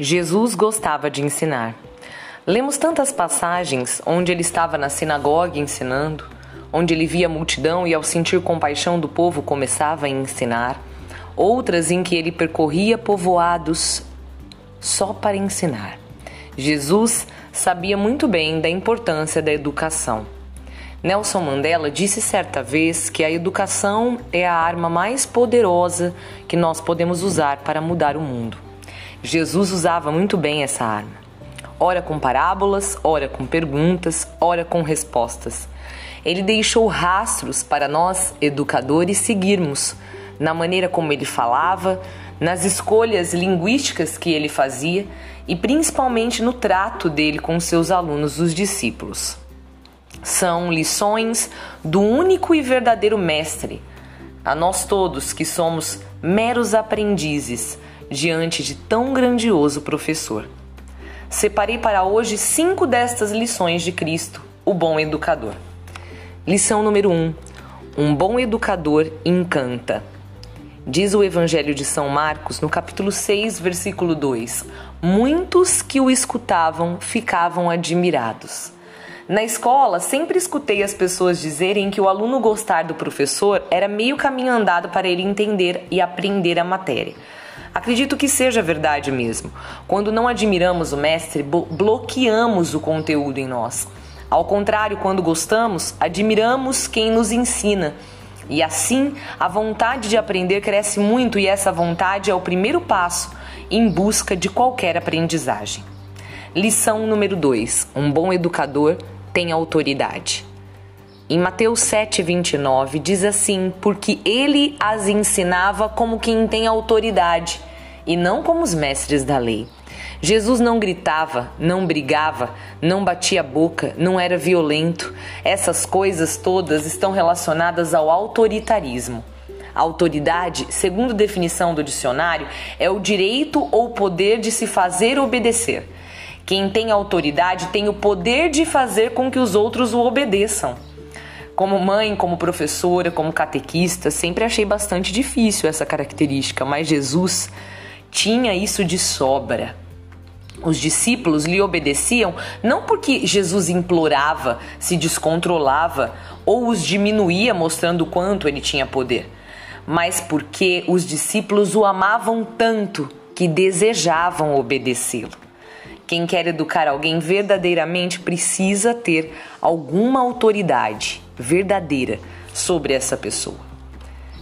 Jesus gostava de ensinar. Lemos tantas passagens onde ele estava na sinagoga ensinando, onde ele via a multidão e, ao sentir compaixão do povo, começava a ensinar, outras em que ele percorria povoados só para ensinar. Jesus sabia muito bem da importância da educação. Nelson Mandela disse certa vez que a educação é a arma mais poderosa que nós podemos usar para mudar o mundo. Jesus usava muito bem essa arma. Ora com parábolas, ora com perguntas, ora com respostas. Ele deixou rastros para nós, educadores, seguirmos na maneira como ele falava, nas escolhas linguísticas que ele fazia e principalmente no trato dele com seus alunos, os discípulos. São lições do único e verdadeiro Mestre, a nós todos que somos meros aprendizes diante de tão grandioso professor. Separei para hoje cinco destas lições de Cristo, o bom educador. Lição número 1: um, Um bom educador encanta. Diz o Evangelho de São Marcos, no capítulo 6, versículo 2: Muitos que o escutavam ficavam admirados. Na escola, sempre escutei as pessoas dizerem que o aluno gostar do professor era meio caminho andado para ele entender e aprender a matéria. Acredito que seja verdade mesmo. Quando não admiramos o mestre, bloqueamos o conteúdo em nós. Ao contrário, quando gostamos, admiramos quem nos ensina. E assim, a vontade de aprender cresce muito, e essa vontade é o primeiro passo em busca de qualquer aprendizagem. Lição número 2: Um bom educador tem autoridade. Em Mateus 7,29 diz assim: Porque ele as ensinava como quem tem autoridade, e não como os mestres da lei. Jesus não gritava, não brigava, não batia a boca, não era violento. Essas coisas todas estão relacionadas ao autoritarismo. Autoridade, segundo definição do dicionário, é o direito ou poder de se fazer obedecer. Quem tem autoridade tem o poder de fazer com que os outros o obedeçam. Como mãe, como professora, como catequista, sempre achei bastante difícil essa característica, mas Jesus tinha isso de sobra. Os discípulos lhe obedeciam não porque Jesus implorava, se descontrolava ou os diminuía mostrando quanto ele tinha poder, mas porque os discípulos o amavam tanto que desejavam obedecê-lo. Quem quer educar alguém verdadeiramente precisa ter alguma autoridade verdadeira sobre essa pessoa.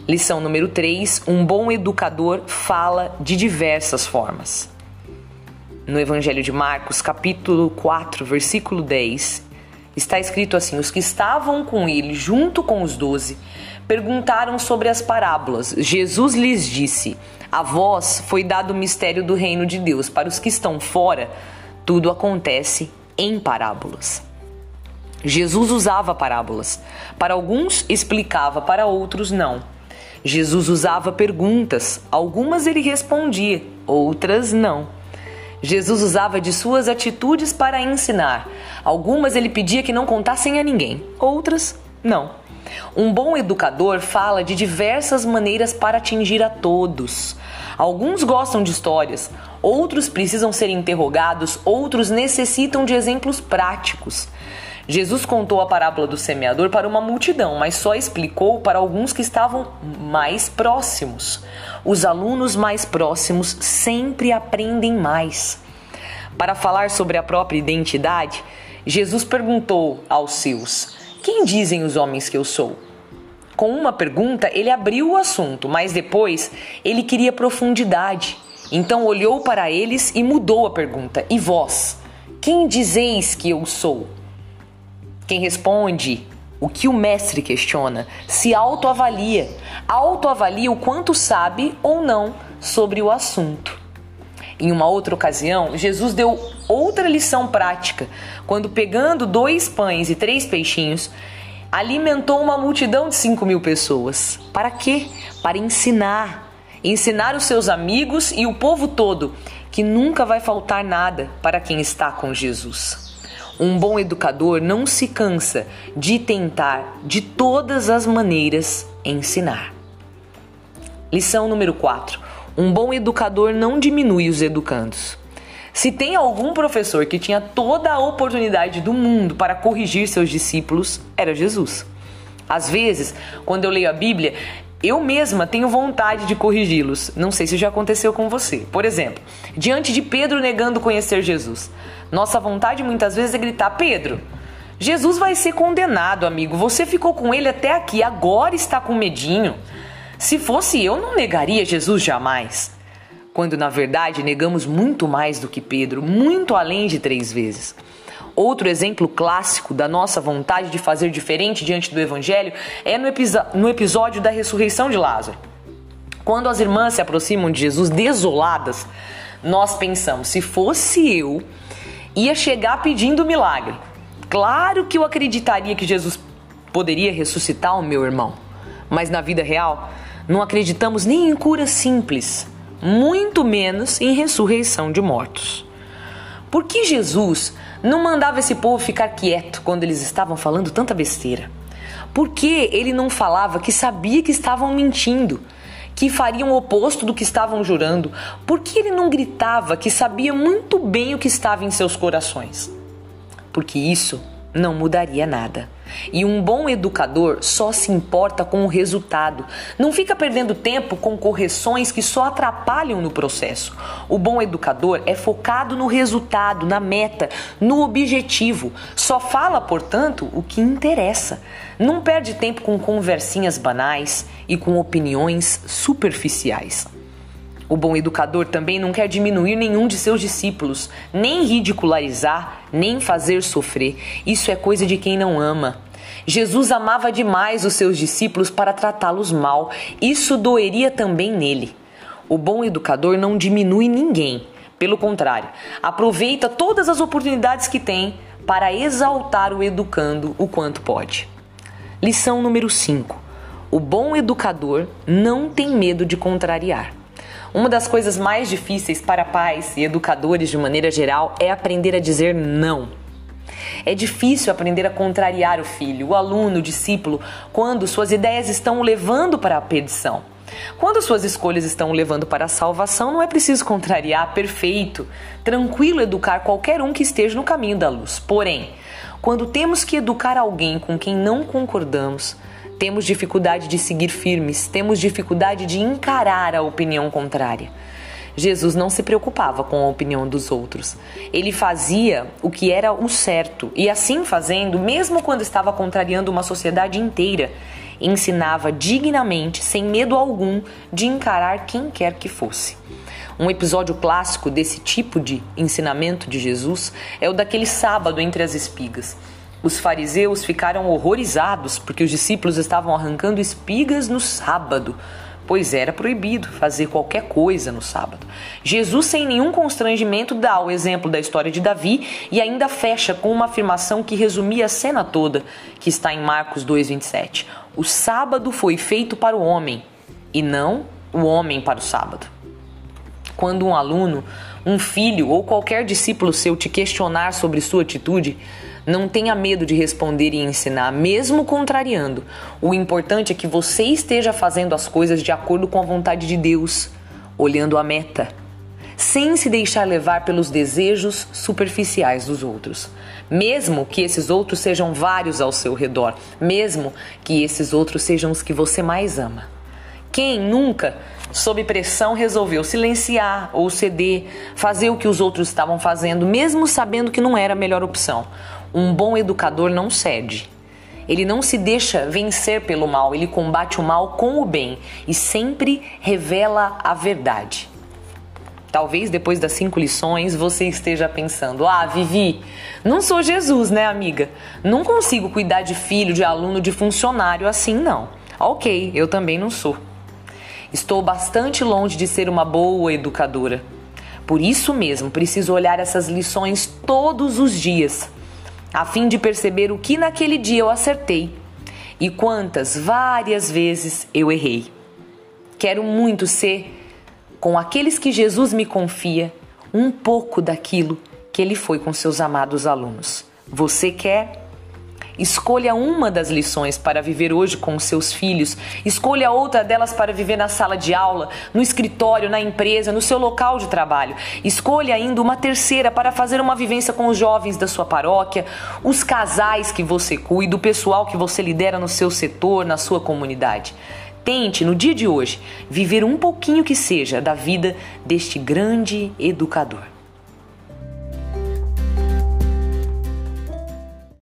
Lição número 3: Um bom educador fala de diversas formas. No Evangelho de Marcos, capítulo 4, versículo 10, está escrito assim: Os que estavam com ele, junto com os doze, perguntaram sobre as parábolas. Jesus lhes disse: A vós foi dado o mistério do reino de Deus, para os que estão fora tudo acontece em parábolas. Jesus usava parábolas. Para alguns explicava, para outros não. Jesus usava perguntas, algumas ele respondia, outras não. Jesus usava de suas atitudes para ensinar. Algumas ele pedia que não contassem a ninguém, outras não. Um bom educador fala de diversas maneiras para atingir a todos. Alguns gostam de histórias, outros precisam ser interrogados, outros necessitam de exemplos práticos. Jesus contou a parábola do semeador para uma multidão, mas só explicou para alguns que estavam mais próximos. Os alunos mais próximos sempre aprendem mais. Para falar sobre a própria identidade, Jesus perguntou aos seus: Quem dizem os homens que eu sou? Com uma pergunta, ele abriu o assunto, mas depois ele queria profundidade. Então olhou para eles e mudou a pergunta: E vós? Quem dizeis que eu sou? Quem responde o que o mestre questiona se autoavalia, autoavalia o quanto sabe ou não sobre o assunto. Em uma outra ocasião, Jesus deu outra lição prática, quando pegando dois pães e três peixinhos, alimentou uma multidão de 5 mil pessoas. Para quê? Para ensinar. Ensinar os seus amigos e o povo todo que nunca vai faltar nada para quem está com Jesus. Um bom educador não se cansa de tentar, de todas as maneiras, ensinar. Lição número 4. Um bom educador não diminui os educandos. Se tem algum professor que tinha toda a oportunidade do mundo para corrigir seus discípulos, era Jesus. Às vezes, quando eu leio a Bíblia, eu mesma tenho vontade de corrigi-los. Não sei se já aconteceu com você. Por exemplo, diante de Pedro negando conhecer Jesus, nossa vontade muitas vezes é gritar: Pedro, Jesus vai ser condenado, amigo. Você ficou com ele até aqui, agora está com medinho. Se fosse eu, não negaria Jesus jamais quando na verdade negamos muito mais do que Pedro, muito além de três vezes. Outro exemplo clássico da nossa vontade de fazer diferente diante do Evangelho é no, no episódio da ressurreição de Lázaro. Quando as irmãs se aproximam de Jesus desoladas, nós pensamos: se fosse eu, ia chegar pedindo milagre. Claro que eu acreditaria que Jesus poderia ressuscitar o meu irmão, mas na vida real, não acreditamos nem em cura simples muito menos em ressurreição de mortos. Por que Jesus não mandava esse povo ficar quieto quando eles estavam falando tanta besteira? Por que ele não falava que sabia que estavam mentindo, que fariam o oposto do que estavam jurando? Por que ele não gritava que sabia muito bem o que estava em seus corações? Porque isso não mudaria nada. E um bom educador só se importa com o resultado. Não fica perdendo tempo com correções que só atrapalham no processo. O bom educador é focado no resultado, na meta, no objetivo. Só fala, portanto, o que interessa. Não perde tempo com conversinhas banais e com opiniões superficiais. O bom educador também não quer diminuir nenhum de seus discípulos, nem ridicularizar, nem fazer sofrer. Isso é coisa de quem não ama. Jesus amava demais os seus discípulos para tratá-los mal. Isso doeria também nele. O bom educador não diminui ninguém. Pelo contrário, aproveita todas as oportunidades que tem para exaltar o educando o quanto pode. Lição número 5. O bom educador não tem medo de contrariar. Uma das coisas mais difíceis para pais e educadores de maneira geral é aprender a dizer não. É difícil aprender a contrariar o filho, o aluno, o discípulo, quando suas ideias estão o levando para a perdição. Quando suas escolhas estão o levando para a salvação, não é preciso contrariar, perfeito, tranquilo educar qualquer um que esteja no caminho da luz. Porém, quando temos que educar alguém com quem não concordamos, temos dificuldade de seguir firmes, temos dificuldade de encarar a opinião contrária. Jesus não se preocupava com a opinião dos outros. Ele fazia o que era o certo e, assim fazendo, mesmo quando estava contrariando uma sociedade inteira, ensinava dignamente, sem medo algum, de encarar quem quer que fosse. Um episódio clássico desse tipo de ensinamento de Jesus é o daquele sábado entre as espigas. Os fariseus ficaram horrorizados porque os discípulos estavam arrancando espigas no sábado, pois era proibido fazer qualquer coisa no sábado. Jesus, sem nenhum constrangimento, dá o exemplo da história de Davi e ainda fecha com uma afirmação que resumia a cena toda, que está em Marcos 2:27. O sábado foi feito para o homem e não o homem para o sábado. Quando um aluno, um filho ou qualquer discípulo seu te questionar sobre sua atitude, não tenha medo de responder e ensinar, mesmo contrariando. O importante é que você esteja fazendo as coisas de acordo com a vontade de Deus, olhando a meta, sem se deixar levar pelos desejos superficiais dos outros. Mesmo que esses outros sejam vários ao seu redor, mesmo que esses outros sejam os que você mais ama. Quem nunca, sob pressão, resolveu silenciar ou ceder, fazer o que os outros estavam fazendo, mesmo sabendo que não era a melhor opção? Um bom educador não cede. Ele não se deixa vencer pelo mal, ele combate o mal com o bem e sempre revela a verdade. Talvez depois das cinco lições você esteja pensando: ah, Vivi, não sou Jesus, né, amiga? Não consigo cuidar de filho, de aluno, de funcionário assim, não. Ok, eu também não sou. Estou bastante longe de ser uma boa educadora. Por isso mesmo, preciso olhar essas lições todos os dias a fim de perceber o que naquele dia eu acertei e quantas várias vezes eu errei. Quero muito ser, com aqueles que Jesus me confia, um pouco daquilo que ele foi com seus amados alunos. Você quer? Escolha uma das lições para viver hoje com os seus filhos, escolha outra delas para viver na sala de aula, no escritório, na empresa, no seu local de trabalho. Escolha ainda uma terceira para fazer uma vivência com os jovens da sua paróquia, os casais que você cuida, o pessoal que você lidera no seu setor, na sua comunidade. Tente, no dia de hoje, viver um pouquinho que seja da vida deste grande educador.